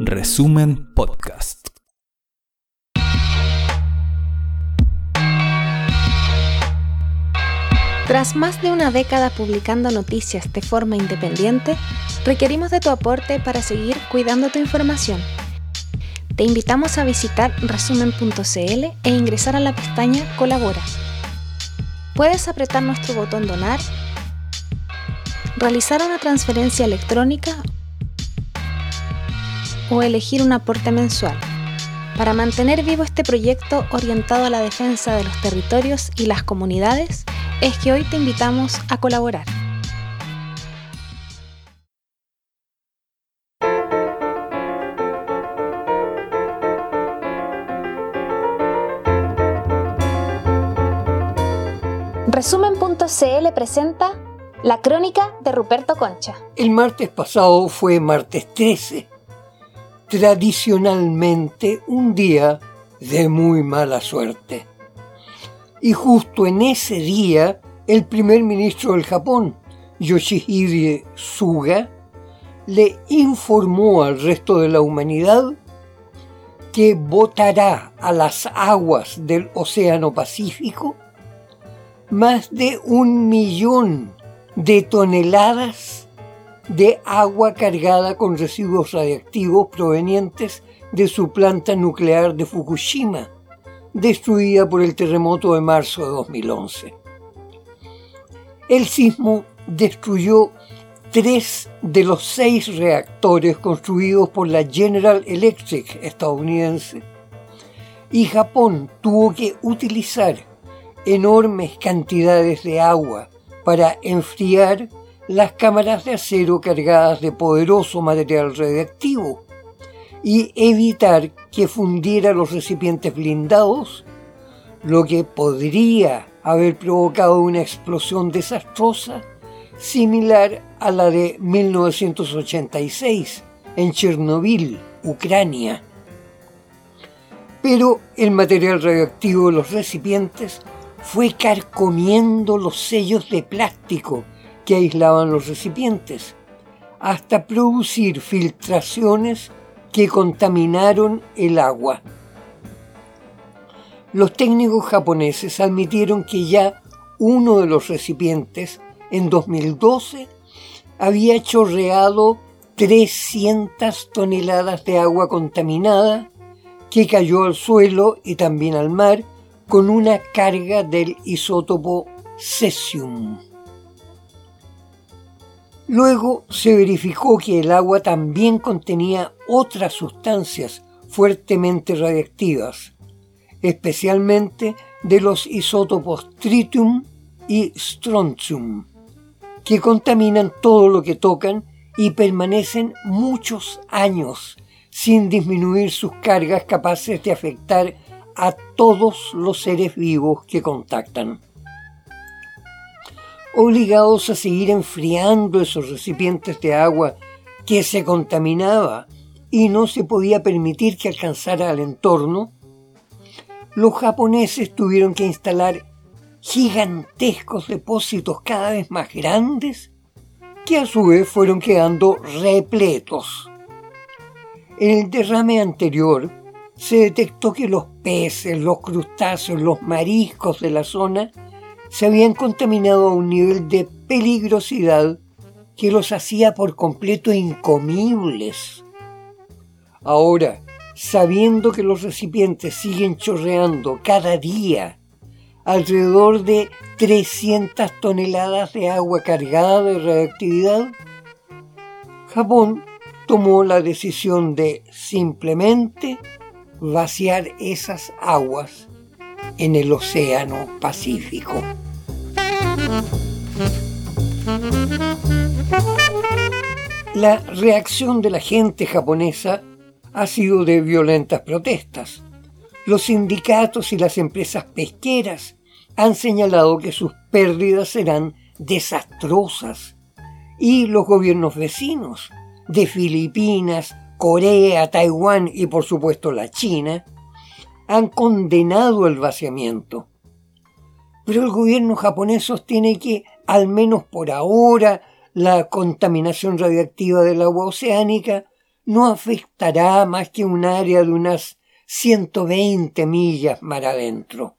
Resumen Podcast. Tras más de una década publicando noticias de forma independiente, requerimos de tu aporte para seguir cuidando tu información. Te invitamos a visitar resumen.cl e ingresar a la pestaña Colabora. Puedes apretar nuestro botón Donar, realizar una transferencia electrónica o elegir un aporte mensual para mantener vivo este proyecto orientado a la defensa de los territorios y las comunidades es que hoy te invitamos a colaborar. Resumen.cl presenta La crónica de Ruperto Concha. El martes pasado fue martes 13, tradicionalmente un día de muy mala suerte. Y justo en ese día, el primer ministro del Japón, Yoshihide Suga, le informó al resto de la humanidad que botará a las aguas del Océano Pacífico más de un millón de toneladas de agua cargada con residuos radiactivos provenientes de su planta nuclear de Fukushima, destruida por el terremoto de marzo de 2011. El sismo destruyó tres de los seis reactores construidos por la General Electric estadounidense y Japón tuvo que utilizar enormes cantidades de agua para enfriar las cámaras de acero cargadas de poderoso material radiactivo y evitar que fundiera los recipientes blindados, lo que podría haber provocado una explosión desastrosa similar a la de 1986 en Chernobyl, Ucrania. Pero el material radioactivo de los recipientes fue carcomiendo los sellos de plástico que aislaban los recipientes, hasta producir filtraciones que contaminaron el agua. Los técnicos japoneses admitieron que ya uno de los recipientes, en 2012, había chorreado 300 toneladas de agua contaminada que cayó al suelo y también al mar con una carga del isótopo cesium. Luego se verificó que el agua también contenía otras sustancias fuertemente radiactivas, especialmente de los isótopos tritium y strontium, que contaminan todo lo que tocan y permanecen muchos años sin disminuir sus cargas capaces de afectar a todos los seres vivos que contactan. Obligados a seguir enfriando esos recipientes de agua que se contaminaba y no se podía permitir que alcanzara al entorno, los japoneses tuvieron que instalar gigantescos depósitos cada vez más grandes que a su vez fueron quedando repletos. En el derrame anterior, se detectó que los peces, los crustáceos, los mariscos de la zona se habían contaminado a un nivel de peligrosidad que los hacía por completo incomibles. Ahora, sabiendo que los recipientes siguen chorreando cada día alrededor de 300 toneladas de agua cargada de radioactividad, Japón tomó la decisión de simplemente vaciar esas aguas en el Océano Pacífico. La reacción de la gente japonesa ha sido de violentas protestas. Los sindicatos y las empresas pesqueras han señalado que sus pérdidas serán desastrosas y los gobiernos vecinos de Filipinas, Corea, Taiwán y por supuesto la China, han condenado el vaciamiento. Pero el gobierno japonés sostiene que, al menos por ahora, la contaminación radiactiva del agua oceánica no afectará más que un área de unas 120 millas mar adentro.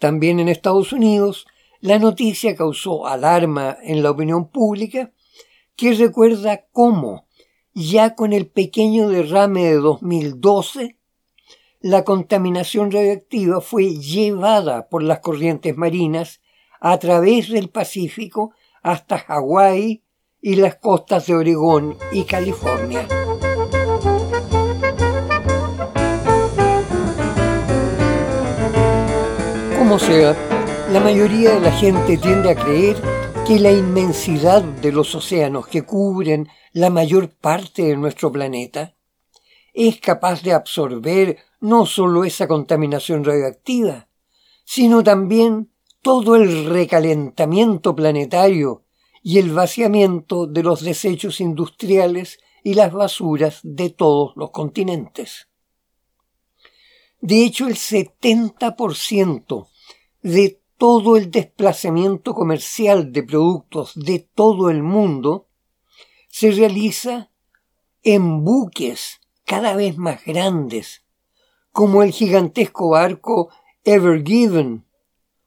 También en Estados Unidos, la noticia causó alarma en la opinión pública, que recuerda cómo, ya con el pequeño derrame de 2012, la contaminación radiactiva fue llevada por las corrientes marinas a través del Pacífico hasta Hawái y las costas de Oregón y California. Como sea, la mayoría de la gente tiende a creer que la inmensidad de los océanos que cubren la mayor parte de nuestro planeta es capaz de absorber no solo esa contaminación radioactiva, sino también todo el recalentamiento planetario y el vaciamiento de los desechos industriales y las basuras de todos los continentes. De hecho, el 70% de todo el desplazamiento comercial de productos de todo el mundo se realiza en buques cada vez más grandes, como el gigantesco barco Ever Given,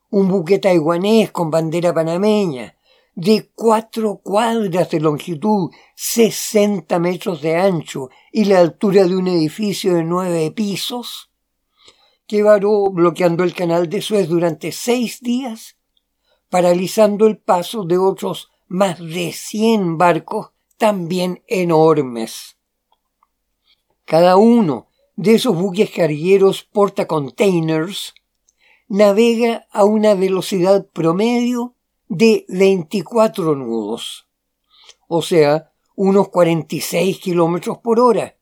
un buque taiwanés con bandera panameña, de cuatro cuadras de longitud, sesenta metros de ancho y la altura de un edificio de nueve pisos, que varó bloqueando el canal de Suez durante seis días, paralizando el paso de otros más de cien barcos también enormes. Cada uno de esos buques cargueros portacontainers navega a una velocidad promedio de 24 nudos, o sea, unos 46 kilómetros por hora,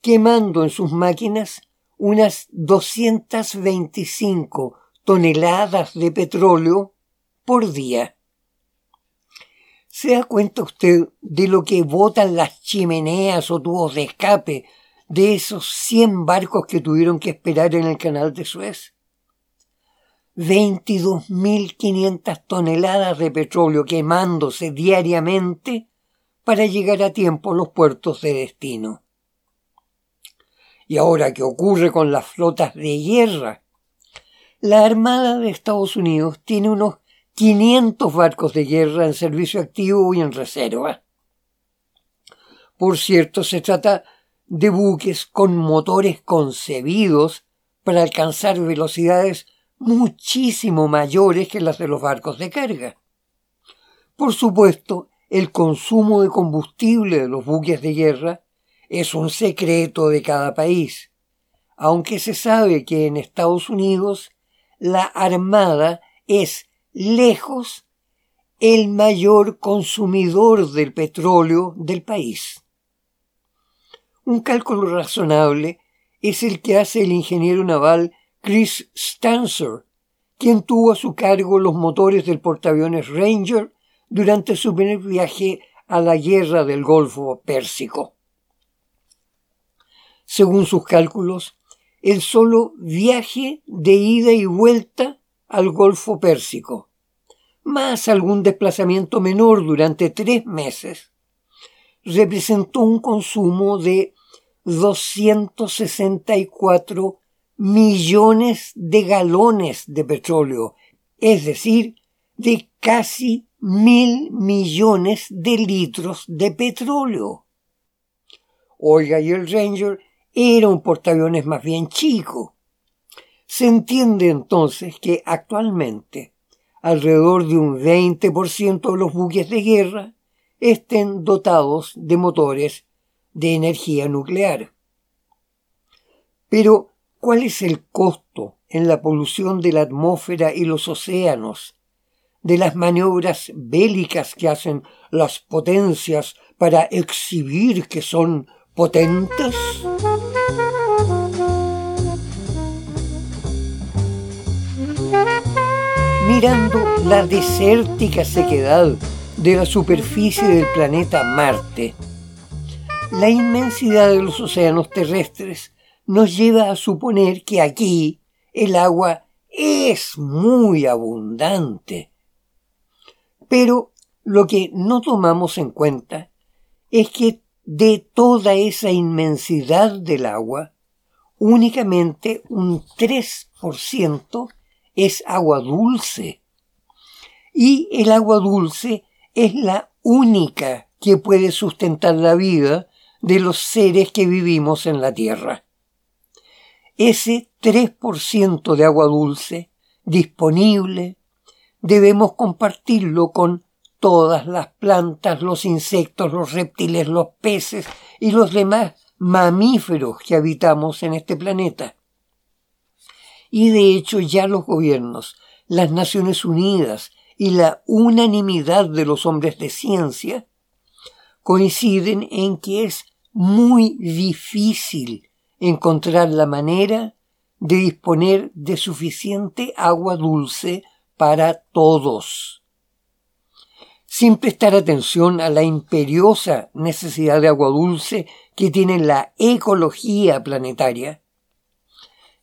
quemando en sus máquinas unas 225 toneladas de petróleo por día. ¿Se da cuenta usted de lo que botan las chimeneas o tubos de escape de esos 100 barcos que tuvieron que esperar en el canal de Suez? 22.500 toneladas de petróleo quemándose diariamente para llegar a tiempo a los puertos de destino. ¿Y ahora qué ocurre con las flotas de guerra? La Armada de Estados Unidos tiene unos 500 barcos de guerra en servicio activo y en reserva. Por cierto, se trata de buques con motores concebidos para alcanzar velocidades muchísimo mayores que las de los barcos de carga. Por supuesto, el consumo de combustible de los buques de guerra es un secreto de cada país, aunque se sabe que en Estados Unidos la Armada es lejos el mayor consumidor del petróleo del país. Un cálculo razonable es el que hace el ingeniero naval Chris Stancer, quien tuvo a su cargo los motores del portaaviones Ranger durante su primer viaje a la guerra del Golfo Pérsico. Según sus cálculos, el solo viaje de ida y vuelta al Golfo Pérsico, más algún desplazamiento menor durante tres meses, representó un consumo de 264 millones de galones de petróleo, es decir, de casi mil millones de litros de petróleo. Oiga, y el Ranger era un portaaviones más bien chico. Se entiende entonces que actualmente alrededor de un 20% de los buques de guerra estén dotados de motores de energía nuclear. Pero ¿Cuál es el costo en la polución de la atmósfera y los océanos de las maniobras bélicas que hacen las potencias para exhibir que son potentes? Mirando la desértica sequedad de la superficie del planeta Marte, la inmensidad de los océanos terrestres nos lleva a suponer que aquí el agua es muy abundante. Pero lo que no tomamos en cuenta es que de toda esa inmensidad del agua, únicamente un 3% es agua dulce. Y el agua dulce es la única que puede sustentar la vida de los seres que vivimos en la Tierra. Ese 3% de agua dulce disponible debemos compartirlo con todas las plantas, los insectos, los reptiles, los peces y los demás mamíferos que habitamos en este planeta. Y de hecho ya los gobiernos, las Naciones Unidas y la unanimidad de los hombres de ciencia coinciden en que es muy difícil encontrar la manera de disponer de suficiente agua dulce para todos. Sin prestar atención a la imperiosa necesidad de agua dulce que tiene la ecología planetaria,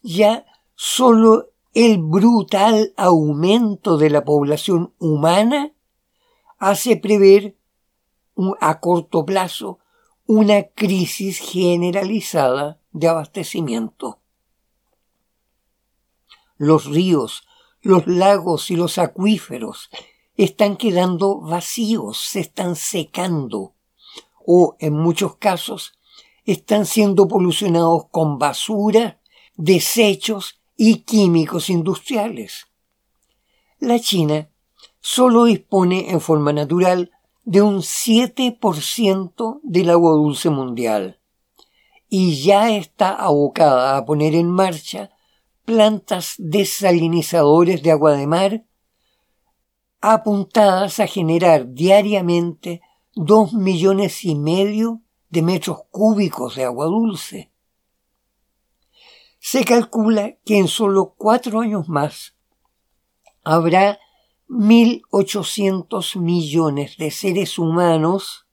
ya solo el brutal aumento de la población humana hace prever a corto plazo una crisis generalizada de abastecimiento. Los ríos, los lagos y los acuíferos están quedando vacíos, se están secando o en muchos casos están siendo polucionados con basura, desechos y químicos industriales. La China solo dispone en forma natural de un 7% del agua dulce mundial y ya está abocada a poner en marcha plantas desalinizadores de agua de mar apuntadas a generar diariamente dos millones y medio de metros cúbicos de agua dulce. Se calcula que en solo cuatro años más habrá 1.800 millones de seres humanos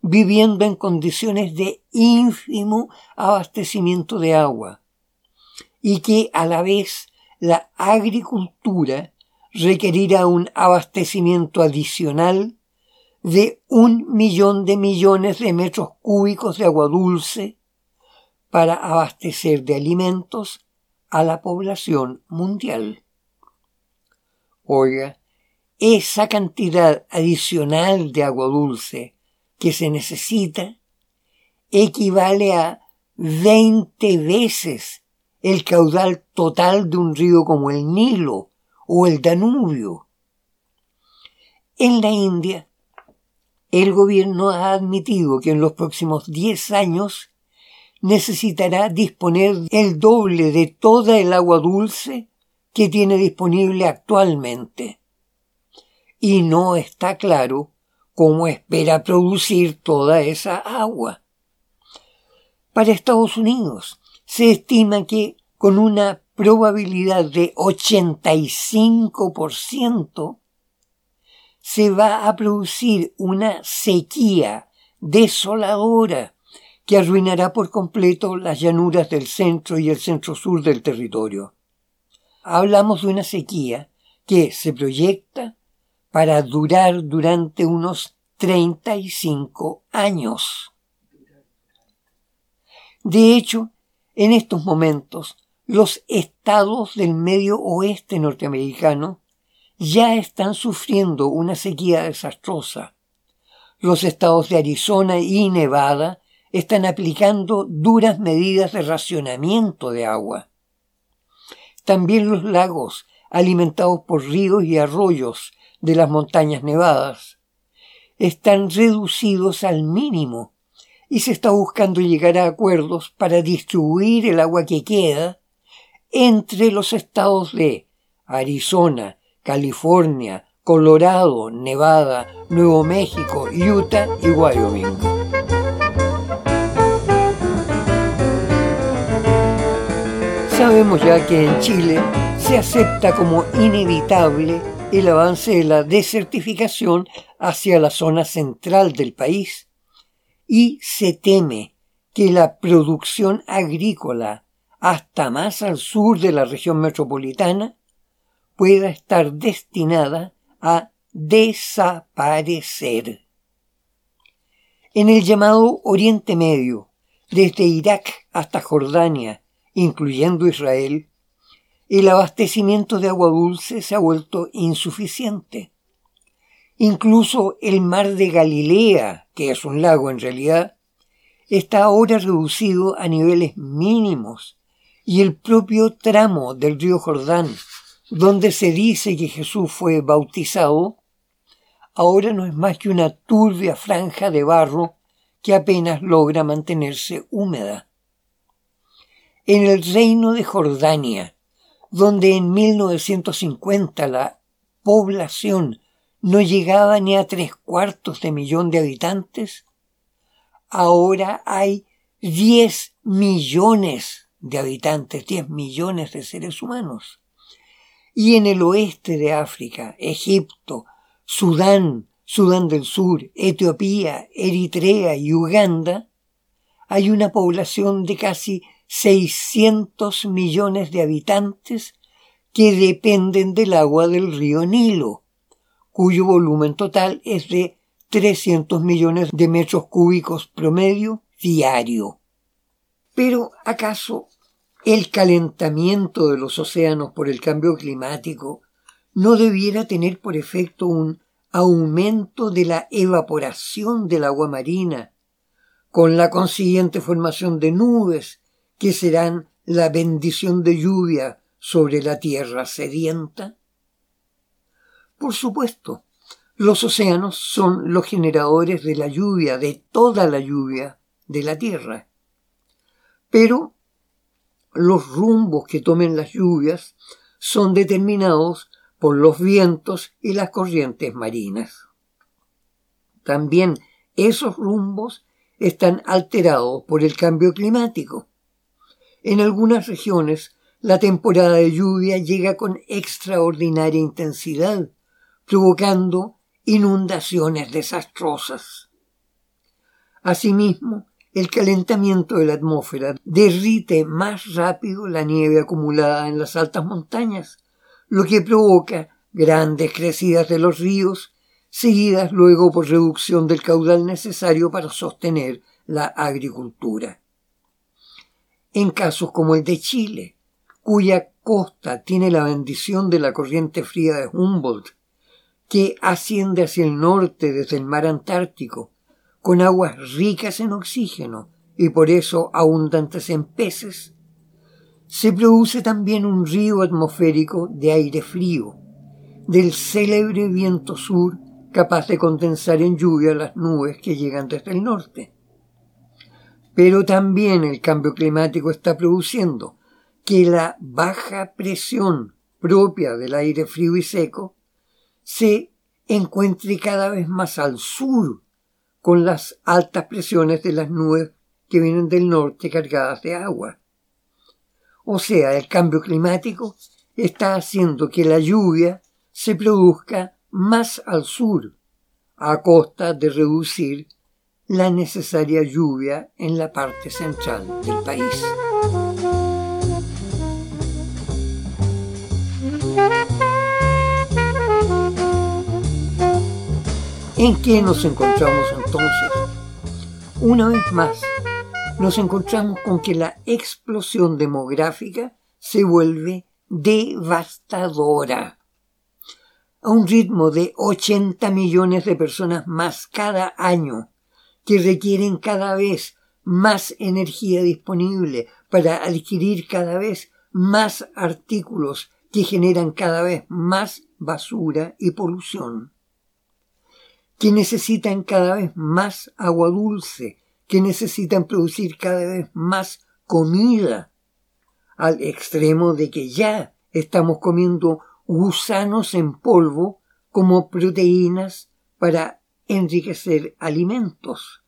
viviendo en condiciones de ínfimo abastecimiento de agua y que a la vez la agricultura requerirá un abastecimiento adicional de un millón de millones de metros cúbicos de agua dulce para abastecer de alimentos a la población mundial. Oiga, esa cantidad adicional de agua dulce que se necesita equivale a 20 veces el caudal total de un río como el Nilo o el Danubio. En la India, el gobierno ha admitido que en los próximos 10 años necesitará disponer el doble de toda el agua dulce que tiene disponible actualmente. Y no está claro cómo espera producir toda esa agua. Para Estados Unidos se estima que con una probabilidad de 85% se va a producir una sequía desoladora que arruinará por completo las llanuras del centro y el centro sur del territorio hablamos de una sequía que se proyecta para durar durante unos 35 años. De hecho, en estos momentos, los estados del medio oeste norteamericano ya están sufriendo una sequía desastrosa. Los estados de Arizona y Nevada están aplicando duras medidas de racionamiento de agua. También los lagos, alimentados por ríos y arroyos de las montañas nevadas, están reducidos al mínimo y se está buscando llegar a acuerdos para distribuir el agua que queda entre los estados de Arizona, California, Colorado, Nevada, Nuevo México, Utah y Wyoming. Sabemos ya que en Chile se acepta como inevitable el avance de la desertificación hacia la zona central del país y se teme que la producción agrícola hasta más al sur de la región metropolitana pueda estar destinada a desaparecer. En el llamado Oriente Medio, desde Irak hasta Jordania, incluyendo Israel, el abastecimiento de agua dulce se ha vuelto insuficiente. Incluso el mar de Galilea, que es un lago en realidad, está ahora reducido a niveles mínimos y el propio tramo del río Jordán, donde se dice que Jesús fue bautizado, ahora no es más que una turbia franja de barro que apenas logra mantenerse húmeda. En el reino de Jordania, donde en 1950 la población no llegaba ni a tres cuartos de millón de habitantes, ahora hay 10 millones de habitantes, 10 millones de seres humanos. Y en el oeste de África, Egipto, Sudán, Sudán del Sur, Etiopía, Eritrea y Uganda, hay una población de casi 600 millones de habitantes que dependen del agua del río Nilo, cuyo volumen total es de 300 millones de metros cúbicos promedio diario. Pero, ¿acaso el calentamiento de los océanos por el cambio climático no debiera tener por efecto un aumento de la evaporación del agua marina, con la consiguiente formación de nubes que serán la bendición de lluvia sobre la tierra sedienta? Por supuesto, los océanos son los generadores de la lluvia, de toda la lluvia de la Tierra. Pero los rumbos que tomen las lluvias son determinados por los vientos y las corrientes marinas. También esos rumbos están alterados por el cambio climático. En algunas regiones la temporada de lluvia llega con extraordinaria intensidad, provocando inundaciones desastrosas. Asimismo, el calentamiento de la atmósfera derrite más rápido la nieve acumulada en las altas montañas, lo que provoca grandes crecidas de los ríos, seguidas luego por reducción del caudal necesario para sostener la agricultura. En casos como el de Chile, cuya costa tiene la bendición de la corriente fría de Humboldt que asciende hacia el norte desde el mar Antártico, con aguas ricas en oxígeno y por eso abundantes en peces, se produce también un río atmosférico de aire frío, del célebre viento sur capaz de condensar en lluvia las nubes que llegan desde el norte. Pero también el cambio climático está produciendo que la baja presión propia del aire frío y seco se encuentre cada vez más al sur con las altas presiones de las nubes que vienen del norte cargadas de agua. O sea, el cambio climático está haciendo que la lluvia se produzca más al sur, a costa de reducir la necesaria lluvia en la parte central del país. ¿En qué nos encontramos entonces? Una vez más, nos encontramos con que la explosión demográfica se vuelve devastadora. A un ritmo de 80 millones de personas más cada año, que requieren cada vez más energía disponible para adquirir cada vez más artículos que generan cada vez más basura y polución que necesitan cada vez más agua dulce, que necesitan producir cada vez más comida, al extremo de que ya estamos comiendo gusanos en polvo como proteínas para enriquecer alimentos.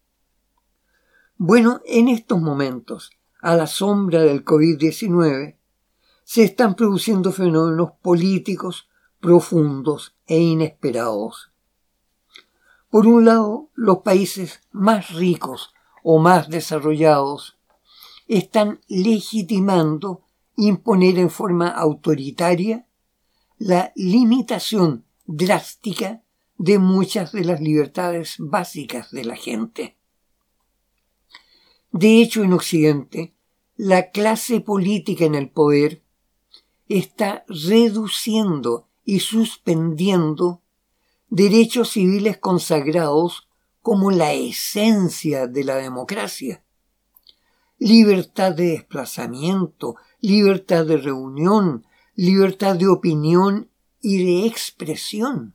Bueno, en estos momentos, a la sombra del COVID-19, se están produciendo fenómenos políticos profundos e inesperados. Por un lado, los países más ricos o más desarrollados están legitimando imponer en forma autoritaria la limitación drástica de muchas de las libertades básicas de la gente. De hecho, en Occidente, la clase política en el poder está reduciendo y suspendiendo derechos civiles consagrados como la esencia de la democracia. Libertad de desplazamiento, libertad de reunión, libertad de opinión y de expresión.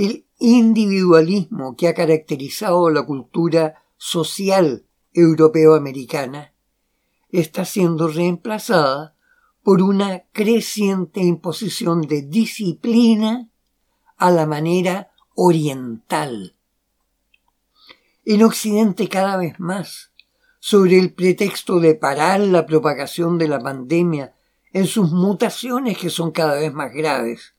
El individualismo que ha caracterizado la cultura social europeo-americana está siendo reemplazada por una creciente imposición de disciplina a la manera oriental. En Occidente cada vez más, sobre el pretexto de parar la propagación de la pandemia en sus mutaciones que son cada vez más graves,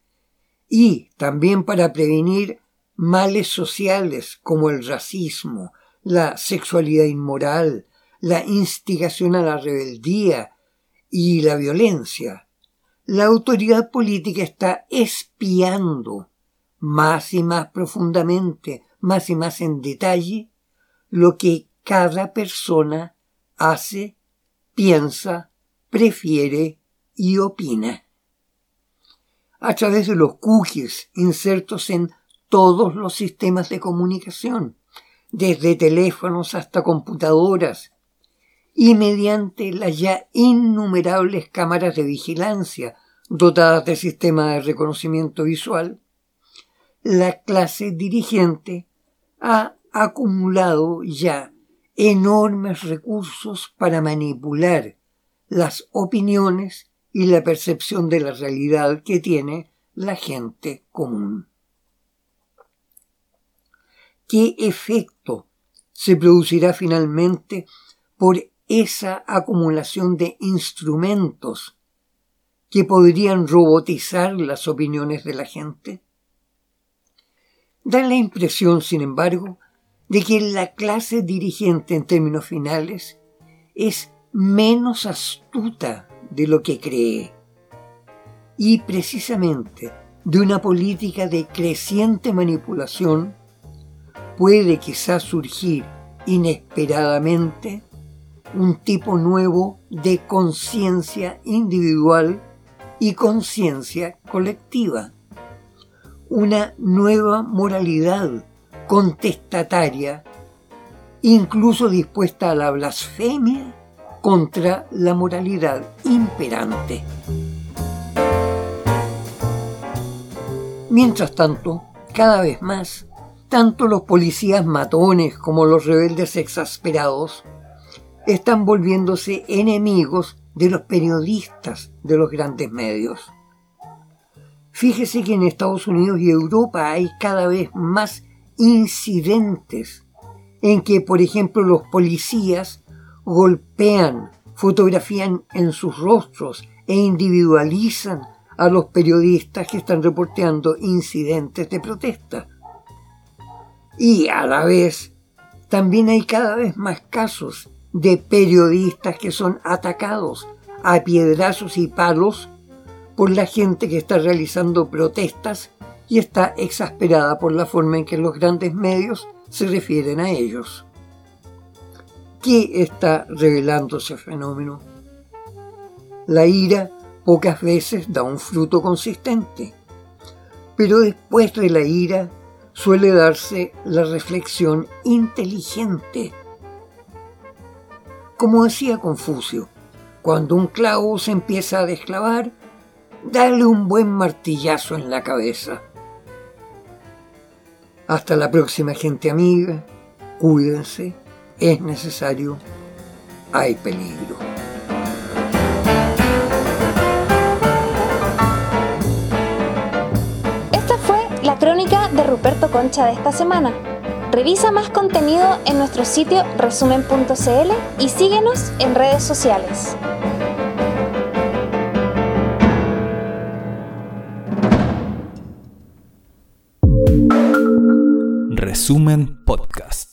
y también para prevenir males sociales como el racismo, la sexualidad inmoral, la instigación a la rebeldía y la violencia. La autoridad política está espiando más y más profundamente, más y más en detalle, lo que cada persona hace, piensa, prefiere y opina. A través de los cookies insertos en todos los sistemas de comunicación, desde teléfonos hasta computadoras, y mediante las ya innumerables cámaras de vigilancia dotadas de sistemas de reconocimiento visual, la clase dirigente ha acumulado ya enormes recursos para manipular las opiniones y la percepción de la realidad que tiene la gente común. ¿Qué efecto se producirá finalmente por esa acumulación de instrumentos que podrían robotizar las opiniones de la gente? Da la impresión, sin embargo, de que la clase dirigente en términos finales es menos astuta de lo que cree. Y precisamente de una política de creciente manipulación puede quizás surgir inesperadamente un tipo nuevo de conciencia individual y conciencia colectiva, una nueva moralidad contestataria, incluso dispuesta a la blasfemia contra la moralidad imperante. Mientras tanto, cada vez más, tanto los policías matones como los rebeldes exasperados están volviéndose enemigos de los periodistas de los grandes medios. Fíjese que en Estados Unidos y Europa hay cada vez más incidentes en que, por ejemplo, los policías golpean, fotografían en sus rostros e individualizan a los periodistas que están reporteando incidentes de protesta. Y a la vez, también hay cada vez más casos de periodistas que son atacados a piedrazos y palos por la gente que está realizando protestas y está exasperada por la forma en que los grandes medios se refieren a ellos. ¿Qué está revelando ese fenómeno? La ira pocas veces da un fruto consistente, pero después de la ira suele darse la reflexión inteligente. Como decía Confucio, cuando un clavo se empieza a desclavar, dale un buen martillazo en la cabeza. Hasta la próxima gente amiga, cuídense, es necesario, hay peligro. Esta fue la crónica de Ruperto Concha de esta semana. Revisa más contenido en nuestro sitio resumen.cl y síguenos en redes sociales. Resumen Podcast.